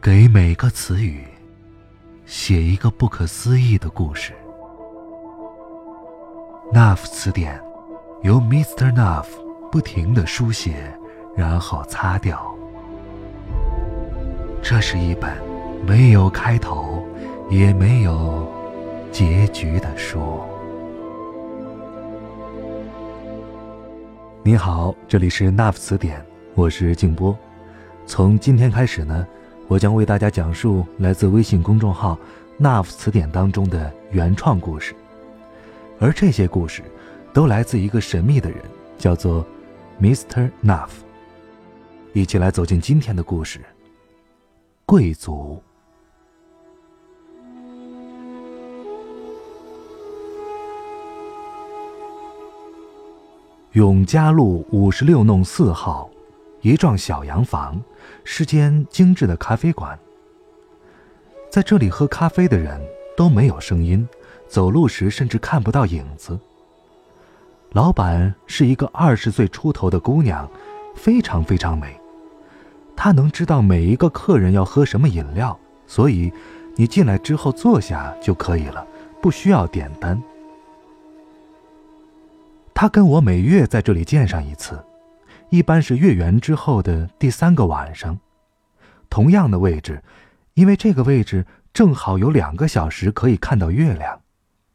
给每个词语写一个不可思议的故事。Nuff 词典由 Mr. Nuff 不停的书写，然后擦掉。这是一本没有开头，也没有结局的书。你好，这里是 Nuff 词典，我是静波。从今天开始呢，我将为大家讲述来自微信公众号 Nuff 词典当中的原创故事，而这些故事都来自一个神秘的人，叫做 Mr. Nuff。一起来走进今天的故事。贵族。永嘉路五十六弄四号，一幢小洋房，是间精致的咖啡馆。在这里喝咖啡的人都没有声音，走路时甚至看不到影子。老板是一个二十岁出头的姑娘，非常非常美。她能知道每一个客人要喝什么饮料，所以你进来之后坐下就可以了，不需要点单。他跟我每月在这里见上一次，一般是月圆之后的第三个晚上，同样的位置，因为这个位置正好有两个小时可以看到月亮，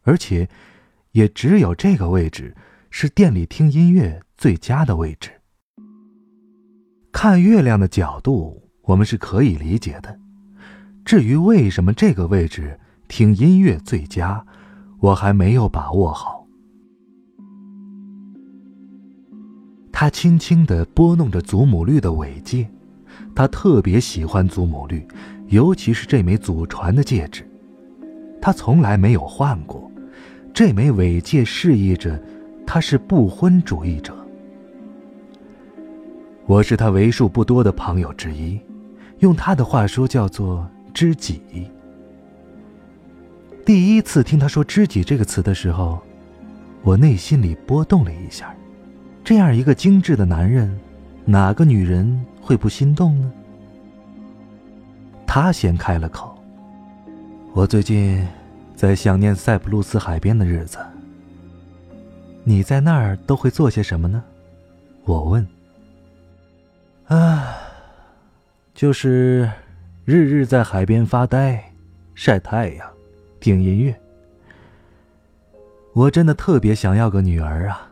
而且也只有这个位置是店里听音乐最佳的位置。看月亮的角度，我们是可以理解的。至于为什么这个位置听音乐最佳，我还没有把握好。他轻轻地拨弄着祖母绿的尾戒，他特别喜欢祖母绿，尤其是这枚祖传的戒指，他从来没有换过。这枚尾戒示意着他是不婚主义者。我是他为数不多的朋友之一，用他的话说叫做知己。第一次听他说“知己”这个词的时候，我内心里波动了一下。这样一个精致的男人，哪个女人会不心动呢？他先开了口：“我最近在想念塞浦路斯海边的日子。你在那儿都会做些什么呢？”我问。啊，就是日日在海边发呆、晒太阳、听音乐。我真的特别想要个女儿啊，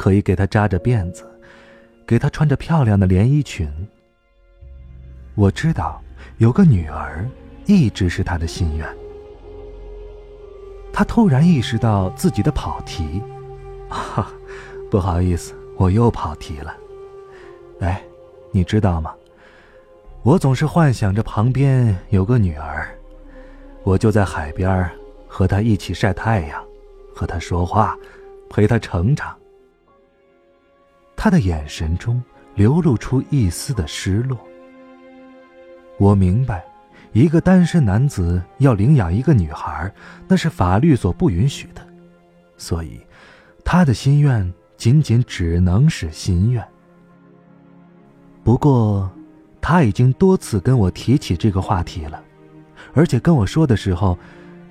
可以给她扎着辫子，给她穿着漂亮的连衣裙。我知道有个女儿一直是他的心愿。他突然意识到自己的跑题，哈，不好意思，我又跑题了。哎。你知道吗？我总是幻想着旁边有个女儿，我就在海边和她一起晒太阳，和她说话，陪她成长。他的眼神中流露出一丝的失落。我明白，一个单身男子要领养一个女孩，那是法律所不允许的，所以，他的心愿仅仅只能是心愿。不过，他已经多次跟我提起这个话题了，而且跟我说的时候，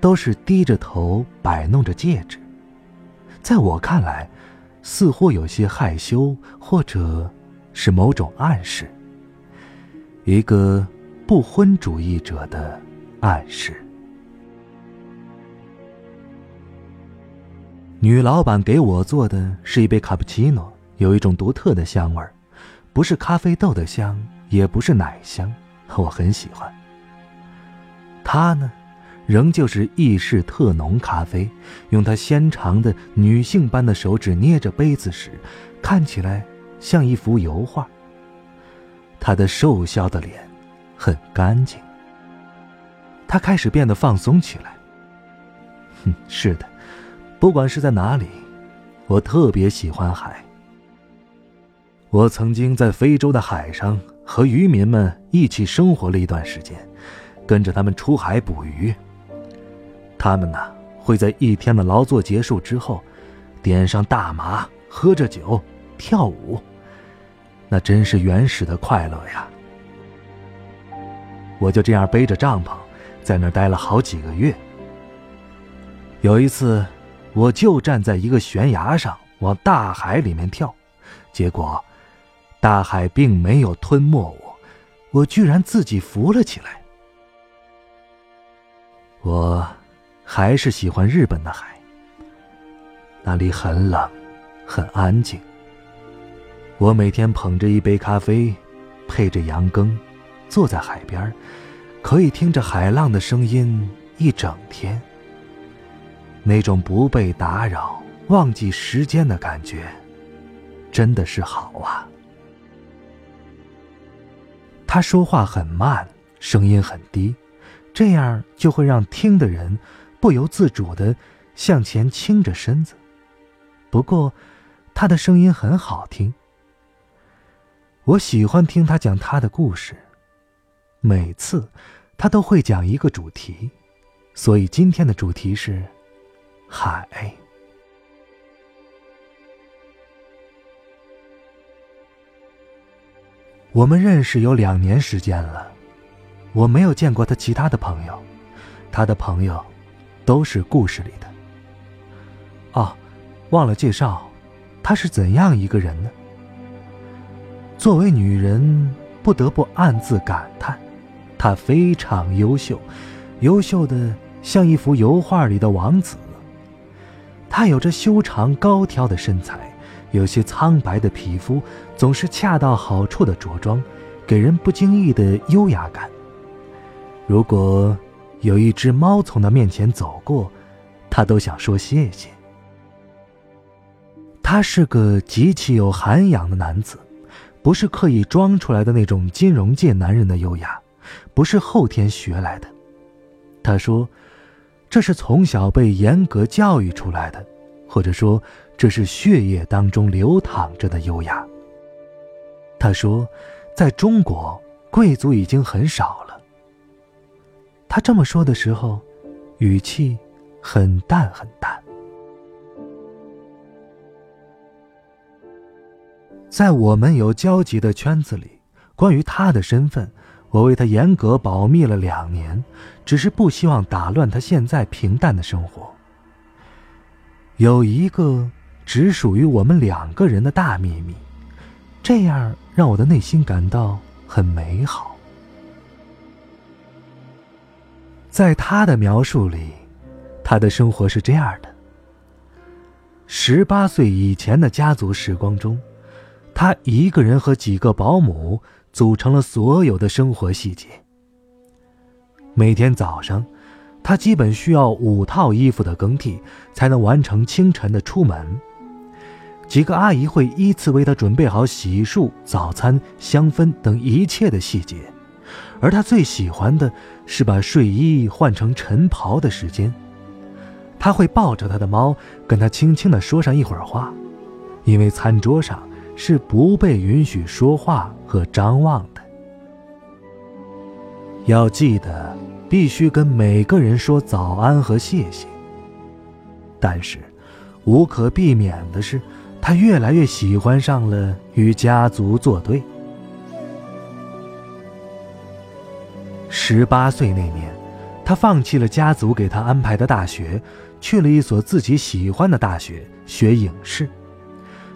都是低着头摆弄着戒指。在我看来，似乎有些害羞，或者是某种暗示。一个不婚主义者的暗示。女老板给我做的是一杯卡布奇诺，有一种独特的香味儿。不是咖啡豆的香，也不是奶香，我很喜欢。它呢，仍旧是意式特浓咖啡。用她纤长的女性般的手指捏着杯子时，看起来像一幅油画。她的瘦削的脸很干净。她开始变得放松起来。哼，是的，不管是在哪里，我特别喜欢海。我曾经在非洲的海上和渔民们一起生活了一段时间，跟着他们出海捕鱼。他们呢会在一天的劳作结束之后，点上大麻，喝着酒，跳舞，那真是原始的快乐呀。我就这样背着帐篷，在那儿待了好几个月。有一次，我就站在一个悬崖上往大海里面跳，结果，大海并没有吞没我，我居然自己浮了起来。我还是喜欢日本的海，那里很冷，很安静。我每天捧着一杯咖啡，配着羊羹，坐在海边，可以听着海浪的声音一整天。那种不被打扰、忘记时间的感觉，真的是好啊。他说话很慢，声音很低，这样就会让听的人不由自主的向前倾着身子。不过，他的声音很好听。我喜欢听他讲他的故事，每次他都会讲一个主题，所以今天的主题是海。我们认识有两年时间了，我没有见过他其他的朋友，他的朋友都是故事里的。哦，忘了介绍，他是怎样一个人呢？作为女人，不得不暗自感叹，她非常优秀，优秀的像一幅油画里的王子。她有着修长高挑的身材，有些苍白的皮肤，总是恰到好处的着装，给人不经意的优雅感。如果有一只猫从他面前走过，他都想说谢谢。他是个极其有涵养的男子。不是刻意装出来的那种金融界男人的优雅，不是后天学来的。他说，这是从小被严格教育出来的，或者说这是血液当中流淌着的优雅。他说，在中国，贵族已经很少了。他这么说的时候，语气很淡很淡。在我们有交集的圈子里，关于他的身份，我为他严格保密了两年，只是不希望打乱他现在平淡的生活。有一个只属于我们两个人的大秘密，这样让我的内心感到很美好。在他的描述里，他的生活是这样的：十八岁以前的家族时光中。他一个人和几个保姆组成了所有的生活细节。每天早上，他基本需要五套衣服的更替才能完成清晨的出门。几个阿姨会依次为他准备好洗漱、早餐、香氛等一切的细节，而他最喜欢的是把睡衣换成晨袍的时间。他会抱着他的猫，跟他轻轻地说上一会儿话，因为餐桌上。是不被允许说话和张望的。要记得，必须跟每个人说早安和谢谢。但是，无可避免的是，他越来越喜欢上了与家族作对。十八岁那年，他放弃了家族给他安排的大学，去了一所自己喜欢的大学学影视。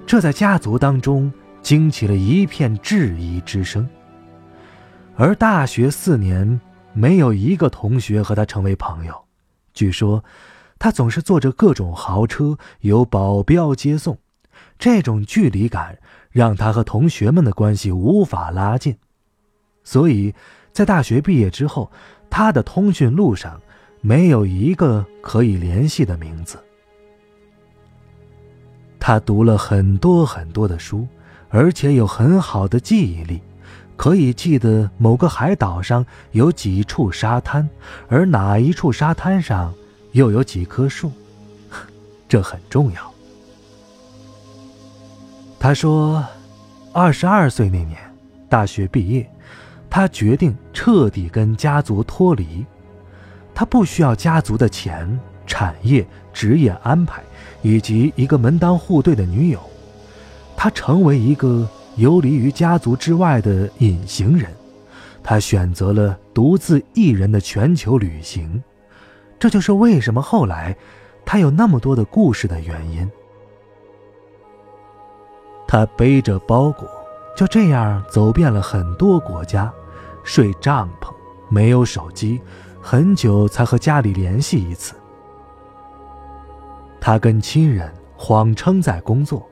这在家族当中惊起了一片质疑之声。而大学四年，没有一个同学和他成为朋友。据说，他总是坐着各种豪车，有保镖接送。这种距离感让他和同学们的关系无法拉近。所以，在大学毕业之后，他的通讯录上没有一个可以联系的名字。他读了很多很多的书，而且有很好的记忆力，可以记得某个海岛上有几处沙滩，而哪一处沙滩上又有几棵树，这很重要。他说，二十二岁那年，大学毕业，他决定彻底跟家族脱离，他不需要家族的钱、产业、职业安排。以及一个门当户对的女友，他成为一个游离于家族之外的隐形人。他选择了独自一人的全球旅行，这就是为什么后来他有那么多的故事的原因。他背着包裹，就这样走遍了很多国家，睡帐篷，没有手机，很久才和家里联系一次。他跟亲人谎称在工作，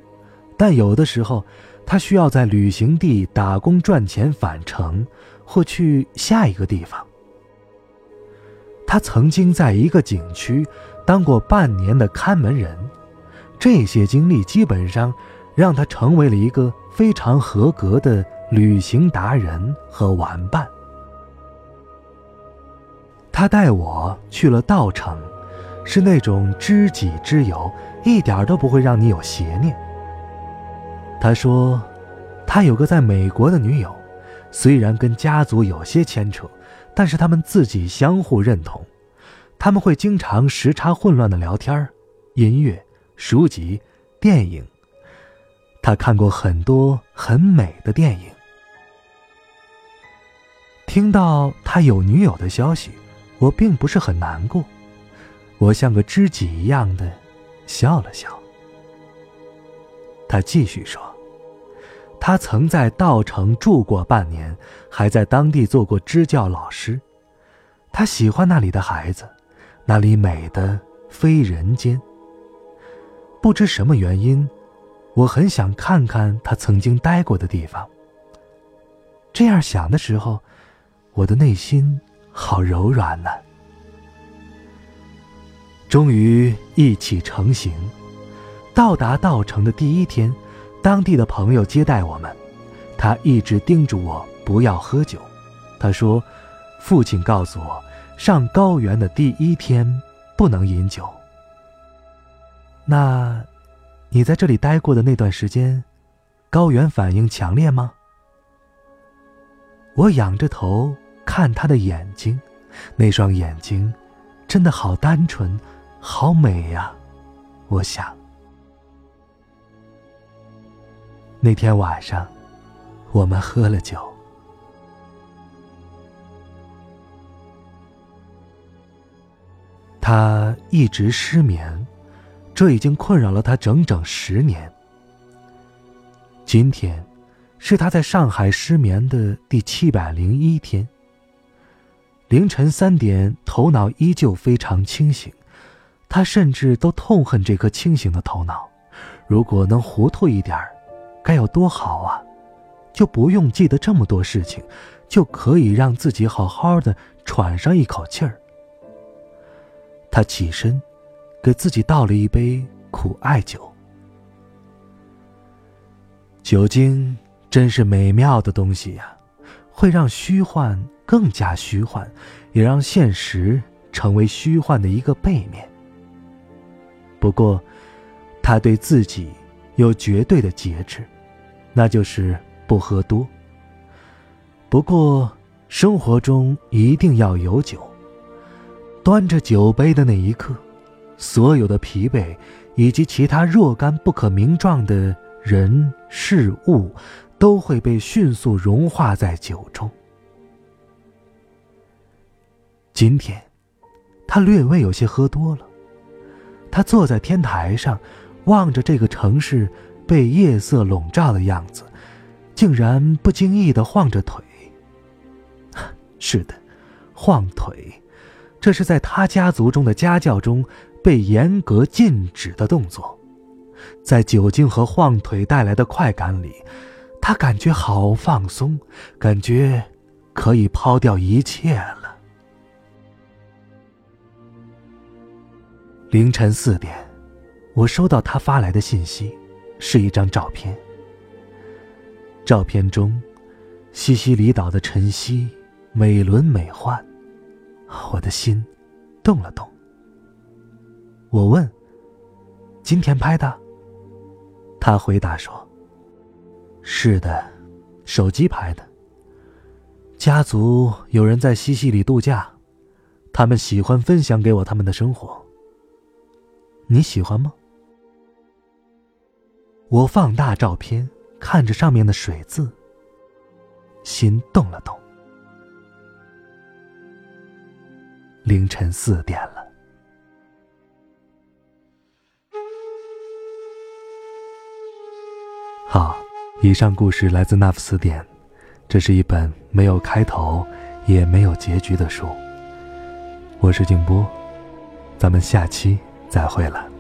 但有的时候他需要在旅行地打工赚钱返程。或去下一个地方。他曾经在一个景区当过半年的看门人，这些经历基本上让他成为了一个非常合格的旅行达人和玩伴。他带我去了稻城，是那种知己之友，一点都不会让你有邪念。他说，他有个在美国的女友。虽然跟家族有些牵扯，但是他们自己相互认同。他们会经常时差混乱的聊天音乐、书籍、电影。他看过很多很美的电影。听到他有女友的消息，我并不是很难过，我像个知己一样的笑了笑。他继续说。他曾在稻城住过半年，还在当地做过支教老师。他喜欢那里的孩子，那里美的非人间。不知什么原因，我很想看看他曾经待过的地方。这样想的时候，我的内心好柔软呢。终于一起成行，到达稻城的第一天。当地的朋友接待我们，他一直叮嘱我不要喝酒。他说：“父亲告诉我，上高原的第一天不能饮酒。”那，你在这里待过的那段时间，高原反应强烈吗？我仰着头看他的眼睛，那双眼睛真的好单纯，好美呀，我想。那天晚上，我们喝了酒。他一直失眠，这已经困扰了他整整十年。今天，是他在上海失眠的第七百零一天。凌晨三点，头脑依旧非常清醒，他甚至都痛恨这颗清醒的头脑。如果能糊涂一点儿。该有多好啊！就不用记得这么多事情，就可以让自己好好的喘上一口气儿。他起身，给自己倒了一杯苦艾酒。酒精真是美妙的东西呀，会让虚幻更加虚幻，也让现实成为虚幻的一个背面。不过，他对自己。有绝对的节制，那就是不喝多。不过，生活中一定要有酒。端着酒杯的那一刻，所有的疲惫以及其他若干不可名状的人事物，都会被迅速融化在酒中。今天，他略微有些喝多了。他坐在天台上。望着这个城市被夜色笼罩的样子，竟然不经意的晃着腿。是的，晃腿，这是在他家族中的家教中被严格禁止的动作。在酒精和晃腿带来的快感里，他感觉好放松，感觉可以抛掉一切了。凌晨四点。我收到他发来的信息，是一张照片。照片中，西西里岛的晨曦美轮美奂，我的心动了动。我问：“今天拍的？”他回答说：“是的，手机拍的。家族有人在西西里度假，他们喜欢分享给我他们的生活。你喜欢吗？”我放大照片，看着上面的水渍，心动了动。凌晨四点了。好，以上故事来自那副词典，这是一本没有开头也没有结局的书。我是静波，咱们下期再会了。